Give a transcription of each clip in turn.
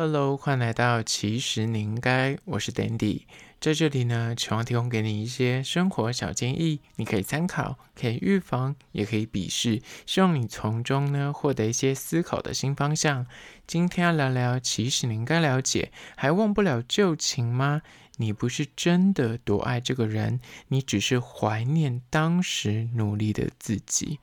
Hello，欢迎来到其实你应该，我是 Dandy，在这里呢，希望提供给你一些生活小建议，你可以参考，可以预防，也可以鄙视，希望你从中呢获得一些思考的新方向。今天要聊聊，其实你应该了解，还忘不了旧情吗？你不是真的多爱这个人，你只是怀念当时努力的自己。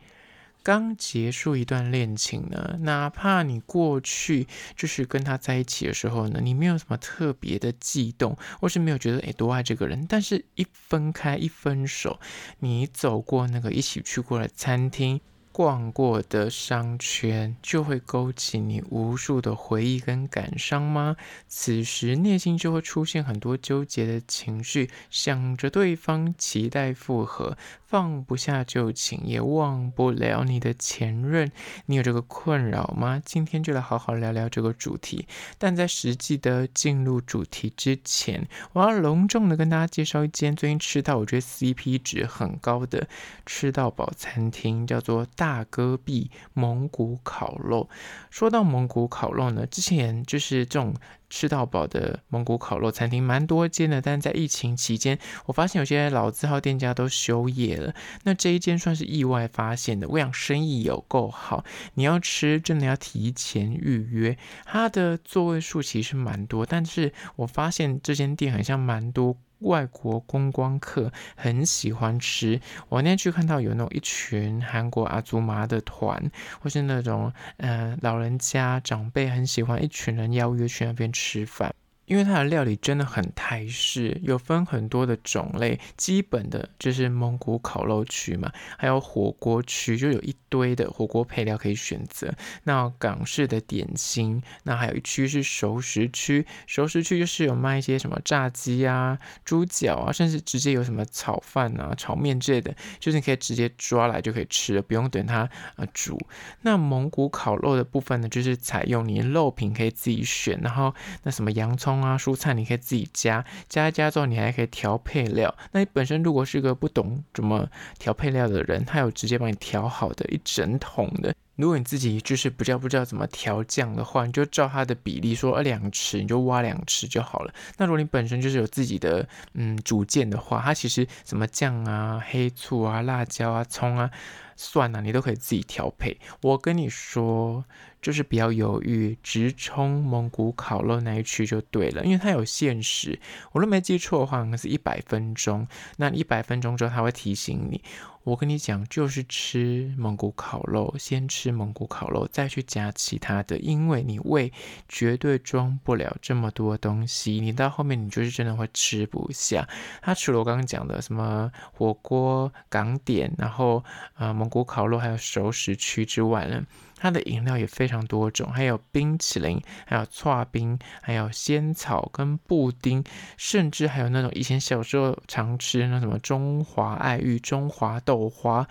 刚结束一段恋情呢，哪怕你过去就是跟他在一起的时候呢，你没有什么特别的悸动，或是没有觉得诶多爱这个人，但是一分开一分手，你走过那个一起去过的餐厅。逛过的商圈就会勾起你无数的回忆跟感伤吗？此时内心就会出现很多纠结的情绪，想着对方，期待复合，放不下旧情，也忘不了你的前任。你有这个困扰吗？今天就来好好聊聊这个主题。但在实际的进入主题之前，我要隆重的跟大家介绍一间最近吃到我觉得 CP 值很高的吃到饱餐厅，叫做大。大戈壁蒙古烤肉。说到蒙古烤肉呢，之前就是这种吃到饱的蒙古烤肉餐厅蛮多间的，但在疫情期间，我发现有些老字号店家都休业了。那这一间算是意外发现的，我想生意有够好。你要吃，真的要提前预约。它的座位数其实蛮多，但是我发现这间店好像蛮多。外国观光客很喜欢吃。我那天去看到有那种一群韩国阿祖玛的团，或是那种呃老人家长辈很喜欢一群人邀约去那边吃吃饭。因为它的料理真的很泰式，有分很多的种类，基本的就是蒙古烤肉区嘛，还有火锅区，就有一堆的火锅配料可以选择。那港式的点心，那还有一区是熟食区，熟食区就是有卖一些什么炸鸡啊、猪脚啊，甚至直接有什么炒饭啊、炒面之类的，就是你可以直接抓来就可以吃了，不用等它呃煮。那蒙古烤肉的部分呢，就是采用你肉品可以自己选，然后那什么洋葱。啊，蔬菜你可以自己加，加一加之后你还可以调配料。那你本身如果是个不懂怎么调配料的人，他有直接帮你调好的一整桶的。如果你自己就是不知道不知道怎么调酱的话，你就照它的比例说，呃，两匙你就挖两匙就好了。那如果你本身就是有自己的嗯主见的话，它其实什么酱啊、黑醋啊、辣椒啊、葱啊。蒜、啊，你都可以自己调配。我跟你说，就是不要犹豫，直冲蒙古烤肉那一区就对了，因为它有限时。我都没记错的话，可能是一百分钟。那一百分钟之后，它会提醒你。我跟你讲，就是吃蒙古烤肉，先吃蒙古烤肉，再去加其他的，因为你胃绝对装不了这么多东西，你到后面你就是真的会吃不下。它除了我刚刚讲的什么火锅、港点，然后啊、蒙古烤肉，还有熟食区之外呢，它的饮料也非常多种，还有冰淇淋，还有剉冰，还有仙草跟布丁，甚至还有那种以前小时候常吃那什么中华爱玉、中华豆花，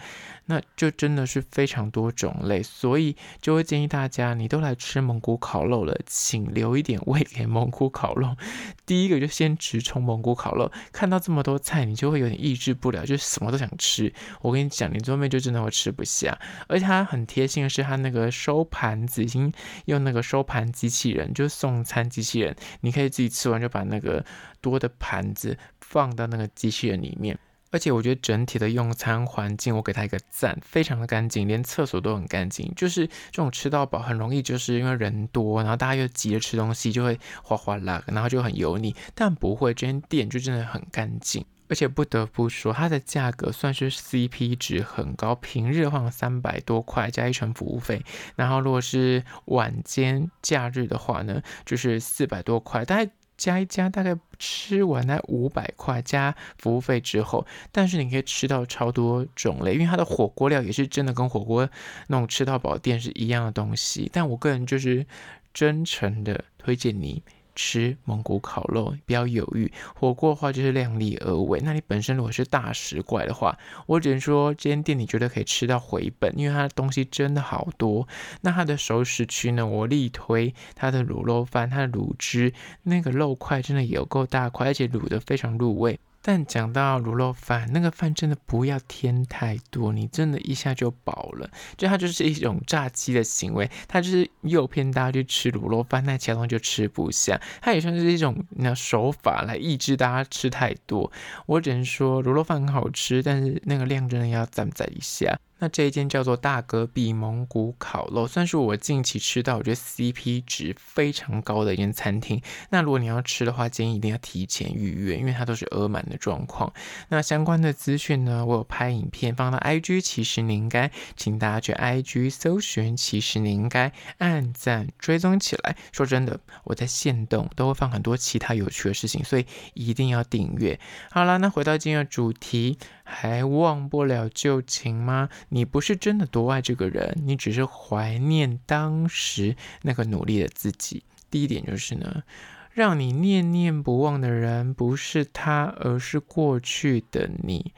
那就真的是非常多种类，所以就会建议大家，你都来吃蒙古烤肉了，请留一点胃给蒙古烤肉。第一个就先直冲蒙古烤肉，看到这么多菜，你就会有点抑制不了，就什么都想吃。我跟你讲，你最后面就真的会吃不下，而且它很贴心的是，它那个。个收盘子已经用那个收盘机器人，就是送餐机器人，你可以自己吃完就把那个多的盘子放到那个机器人里面。而且我觉得整体的用餐环境，我给他一个赞，非常的干净，连厕所都很干净。就是这种吃到饱很容易，就是因为人多，然后大家又急着吃东西，就会哗哗啦，然后就很油腻。但不会，这间店就真的很干净。而且不得不说，它的价格算是 CP 值很高。平日的话三百多块加一成服务费，然后如果是晚间假日的话呢，就是四百多块，大概加一加，大概吃完那五百块加服务费之后，但是你可以吃到超多种类，因为它的火锅料也是真的跟火锅那种吃到饱店是一样的东西。但我个人就是真诚的推荐你。吃蒙古烤肉，不要犹豫。火锅的话就是量力而为。那你本身如果是大食怪的话，我只能说这间店你绝对可以吃到回本，因为它的东西真的好多。那它的熟食区呢，我力推它的卤肉饭，它的卤汁那个肉块真的有够大块，而且卤的非常入味。但讲到卤肉饭，那个饭真的不要添太多，你真的一下就饱了。就它就是一种炸鸡的行为，它就是诱骗大家去吃卤肉饭，那其他东西就吃不下。它也算是一种那手法来抑制大家吃太多。我只能说卤肉饭很好吃，但是那个量真的要赞赞一下。那这一间叫做大戈壁蒙古烤肉，算是我近期吃到我觉得 CP 值非常高的一间餐厅。那如果你要吃的话，建议一定要提前预约，因为它都是额满的状况。那相关的资讯呢，我有拍影片放到 IG，其实你应该请大家去 IG 搜寻，其实你应该按赞追踪起来。说真的，我在限动都会放很多其他有趣的事情，所以一定要订阅。好了，那回到今天的主题。还忘不了旧情吗？你不是真的多爱这个人，你只是怀念当时那个努力的自己。第一点就是呢，让你念念不忘的人不是他，而是过去的你。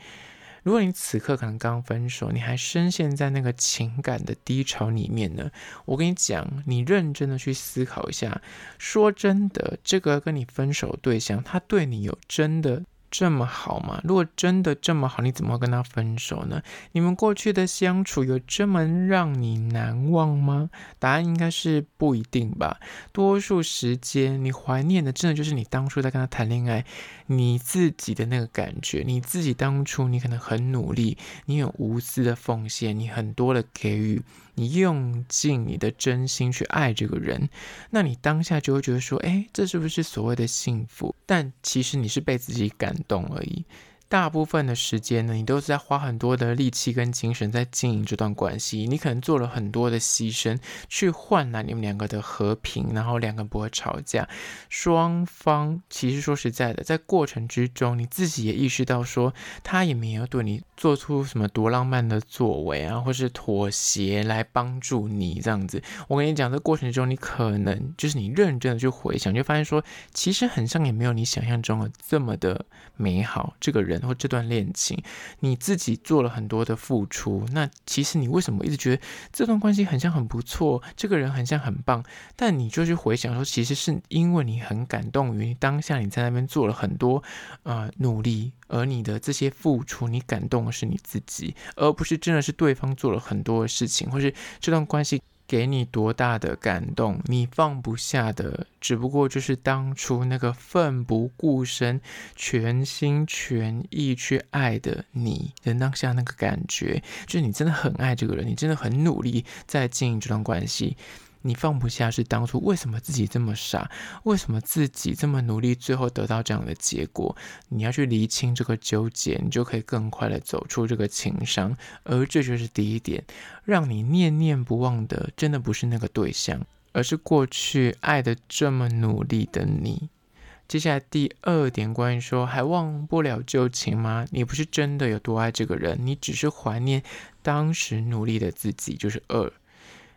如果你此刻可能刚分手，你还深陷在那个情感的低潮里面呢，我跟你讲，你认真的去思考一下。说真的，这个跟你分手对象，他对你有真的这么好吗？如果真的这么好，你怎么会跟他分手呢？你们过去的相处有这么让你难忘吗？答案应该是不一定吧。多数时间，你怀念的真的就是你当初在跟他谈恋爱，你自己的那个感觉，你自己当初你可能很努力，你有无私的奉献，你很多的给予。你用尽你的真心去爱这个人，那你当下就会觉得说，哎，这是不是所谓的幸福？但其实你是被自己感动而已。大部分的时间呢，你都是在花很多的力气跟精神在经营这段关系。你可能做了很多的牺牲，去换来你们两个的和平，然后两个不会吵架。双方其实说实在的，在过程之中，你自己也意识到说，他也没有对你做出什么多浪漫的作为啊，或是妥协来帮助你这样子。我跟你讲，这过程中，你可能就是你认真的去回想，就发现说，其实很像也没有你想象中的这么的美好。这个人。然后这段恋情，你自己做了很多的付出，那其实你为什么一直觉得这段关系很像很不错，这个人很像很棒？但你就去回想说，其实是因为你很感动于当下你在那边做了很多呃努力，而你的这些付出，你感动的是你自己，而不是真的是对方做了很多的事情，或是这段关系。给你多大的感动，你放不下的，只不过就是当初那个奋不顾身、全心全意去爱的你的当下那个感觉，就是你真的很爱这个人，你真的很努力在经营这段关系。你放不下是当初为什么自己这么傻，为什么自己这么努力，最后得到这样的结果？你要去厘清这个纠结，你就可以更快的走出这个情伤。而这就是第一点，让你念念不忘的，真的不是那个对象，而是过去爱的这么努力的你。接下来第二点，关于说还忘不了旧情吗？你不是真的有多爱这个人，你只是怀念当时努力的自己，就是二。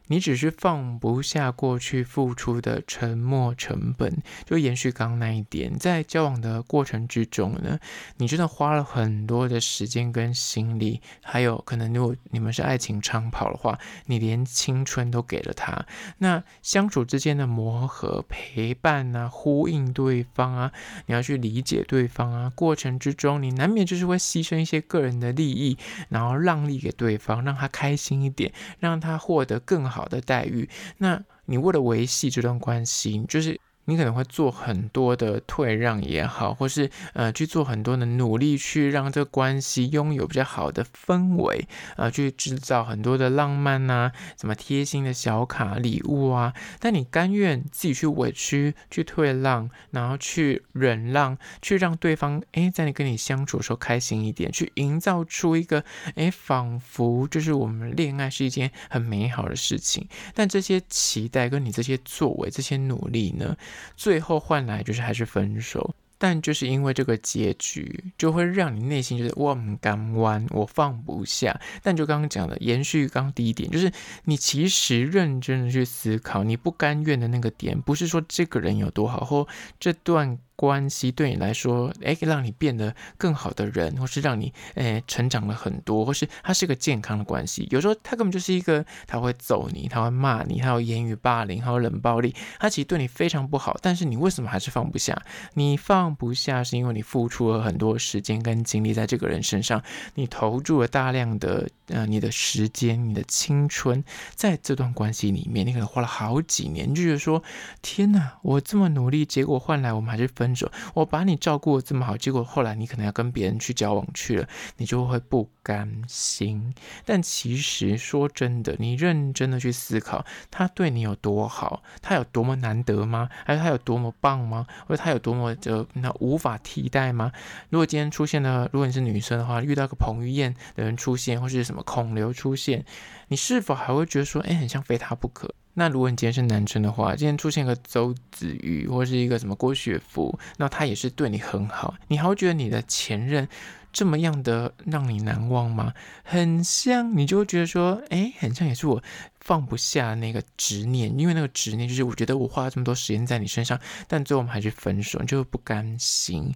你只是放不下过去付出的沉没成本，就延续刚刚那一点，在交往的过程之中呢，你真的花了很多的时间跟心力，还有可能如果你们是爱情长跑的话，你连青春都给了他。那相处之间的磨合、陪伴啊、呼应对方啊，你要去理解对方啊，过程之中你难免就是会牺牲一些个人的利益，然后让利给对方，让他开心一点，让他获得更好。好的待遇，那你为了维系这段关系，就是。你可能会做很多的退让也好，或是呃去做很多的努力，去让这关系拥有比较好的氛围，呃，去制造很多的浪漫呐、什么贴心的小卡礼物啊。但你甘愿自己去委屈、去退让，然后去忍让，去让对方诶在你跟你相处的时候开心一点，去营造出一个诶仿佛就是我们恋爱是一件很美好的事情。但这些期待跟你这些作为、这些努力呢？最后换来就是还是分手，但就是因为这个结局，就会让你内心就是我不甘弯，我放不下。但就刚刚讲的，延续刚刚第一点，就是你其实认真的去思考，你不甘愿的那个点，不是说这个人有多好，或这段关系对你来说，哎，让你变得更好的人，或是让你哎成长了很多，或是他是一个健康的关系。有时候他根本就是一个，他会揍你，他会骂你，他有言语霸凌，还有冷暴力，他其实对你非常不好。但是你为什么还是放不下？你放不下是因为你付出了很多时间跟精力在这个人身上，你投注了大量的呃你的时间、你的青春在这段关系里面，你可能花了好几年，你就觉得说，天哪，我这么努力，结果换来我们还是分我把你照顾的这么好，结果后来你可能要跟别人去交往去了，你就会不甘心。但其实说真的，你认真的去思考，他对你有多好，他有多么难得吗？还是他有多么棒吗？或者他有多么的那无法替代吗？如果今天出现了，如果你是女生的话，遇到个彭于晏的人出现，或是什么孔刘出现，你是否还会觉得说，哎，很像非他不可？那如果你今天是男生的话，今天出现个周子瑜或是一个什么郭雪芙，那他也是对你很好，你还会觉得你的前任这么样的让你难忘吗？很像，你就会觉得说，哎，很像也是我放不下那个执念，因为那个执念就是我觉得我花了这么多时间在你身上，但最后我们还是分手，你就会不甘心。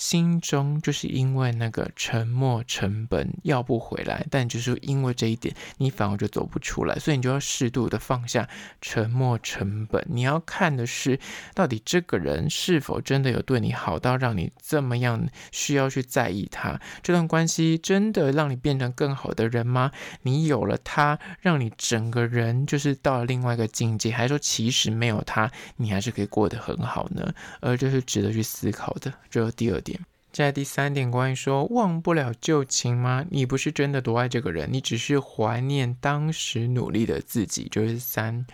心中就是因为那个沉没成本要不回来，但就是因为这一点，你反而就走不出来，所以你就要适度的放下沉没成本。你要看的是，到底这个人是否真的有对你好到让你这么样需要去在意他？这段关系真的让你变成更好的人吗？你有了他，让你整个人就是到了另外一个境界，还是说其实没有他，你还是可以过得很好呢？而这是值得去思考的。这是第二点。在第三点，关于说忘不了旧情吗？你不是真的多爱这个人，你只是怀念当时努力的自己。就是三，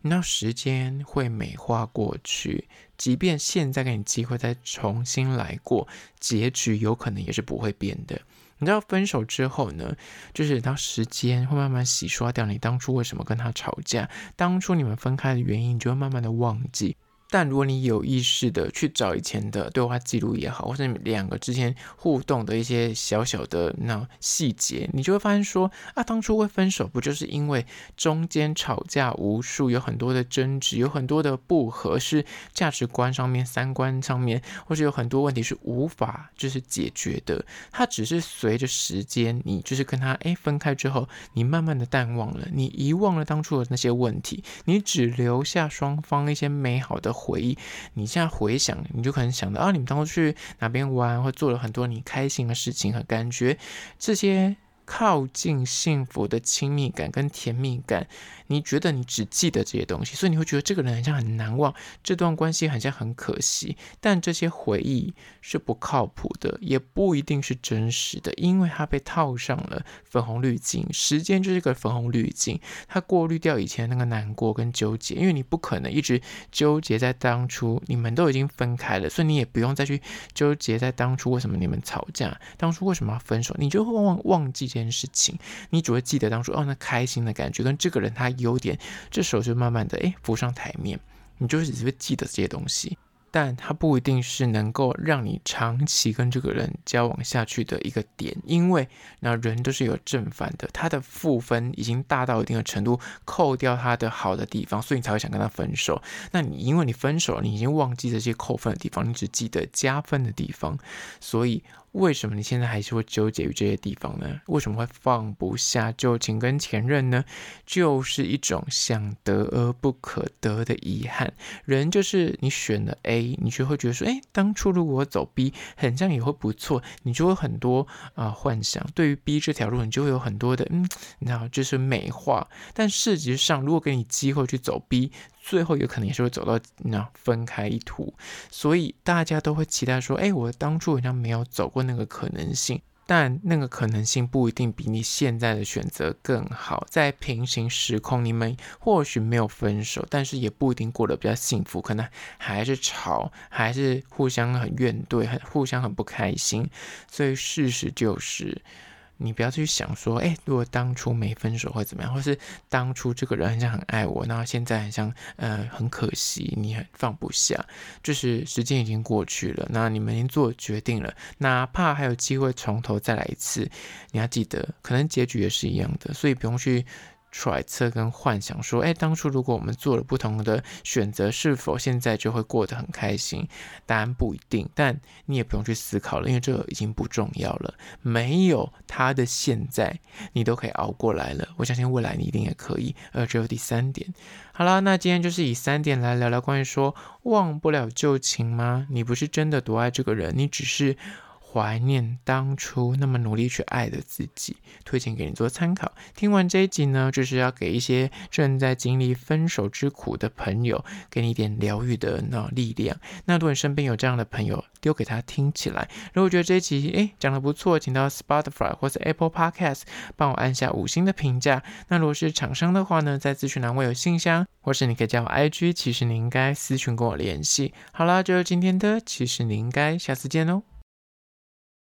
那时间会美化过去，即便现在给你机会再重新来过，结局有可能也是不会变的。你知道分手之后呢，就是当时间会慢慢洗刷掉你当初为什么跟他吵架，当初你们分开的原因，你就会慢慢的忘记。但如果你有意识的去找以前的对话记录也好，或者你两个之间互动的一些小小的那细节，你就会发现说啊，当初会分手不就是因为中间吵架无数，有很多的争执，有很多的不合适，价值观上面、三观上面，或者有很多问题是无法就是解决的。它只是随着时间，你就是跟他诶分开之后，你慢慢的淡忘了，你遗忘了当初的那些问题，你只留下双方一些美好的。回忆，你现在回想，你就可能想到啊，你们当初去哪边玩，或做了很多你开心的事情和感觉，这些。靠近幸福的亲密感跟甜蜜感，你觉得你只记得这些东西，所以你会觉得这个人好像很难忘，这段关系好像很可惜。但这些回忆是不靠谱的，也不一定是真实的，因为它被套上了粉红滤镜。时间就是个粉红滤镜，它过滤掉以前那个难过跟纠结。因为你不可能一直纠结在当初你们都已经分开了，所以你也不用再去纠结在当初为什么你们吵架，当初为什么要分手，你就会忘忘记。这件事情，你只会记得当初哦，那开心的感觉跟这个人他优点，这时候就慢慢的诶浮上台面，你就是只会记得这些东西，但它不一定是能够让你长期跟这个人交往下去的一个点，因为那人都是有正反的，他的负分已经大到一定的程度，扣掉他的好的地方，所以你才会想跟他分手。那你因为你分手了，你已经忘记这些扣分的地方，你只记得加分的地方，所以。为什么你现在还是会纠结于这些地方呢？为什么会放不下旧情跟前任呢？就是一种想得而不可得的遗憾。人就是你选了 A，你就会觉得说，哎，当初如果走 B，很像也会不错，你就会很多啊、幻想。对于 B 这条路，你就会有很多的嗯，你知道，就是美化。但事实上，如果给你机会去走 B，最后有可能也是会走到那分开一途，所以大家都会期待说：“哎，我当初好像没有走过那个可能性，但那个可能性不一定比你现在的选择更好。在平行时空，你们或许没有分手，但是也不一定过得比较幸福，可能还是吵，还是互相很怨怼，很互相很不开心。所以事实就是。”你不要去想说，哎，如果当初没分手会怎么样，或是当初这个人好像很爱我，那现在很像呃很可惜，你很放不下。就是时间已经过去了，那你们已经做决定了，哪怕还有机会从头再来一次，你要记得，可能结局也是一样的，所以不用去揣测跟幻想，说，哎，当初如果我们做了不同的选择，是否现在就会过得很开心？答案不一定，但你也不用去思考了，因为这已经不重要了。没有他的现在，你都可以熬过来了。我相信未来你一定也可以。而只有第三点，好啦，那今天就是以三点来聊聊关于说忘不了旧情吗？你不是真的多爱这个人，你只是。怀念当初那么努力去爱的自己，推荐给你做参考。听完这一集呢，就是要给一些正在经历分手之苦的朋友，给你一点疗愈的那力量。那如果你身边有这样的朋友，丢给他听起来。如果觉得这一集诶讲得不错，请到 Spotify 或者 Apple Podcast 帮我按下五星的评价。那如果是厂商的话呢，在资讯栏位有信箱，或是你可以加我 IG，其实你应该私讯跟我联系。好啦，就是今天的，其实你应该下次见哦。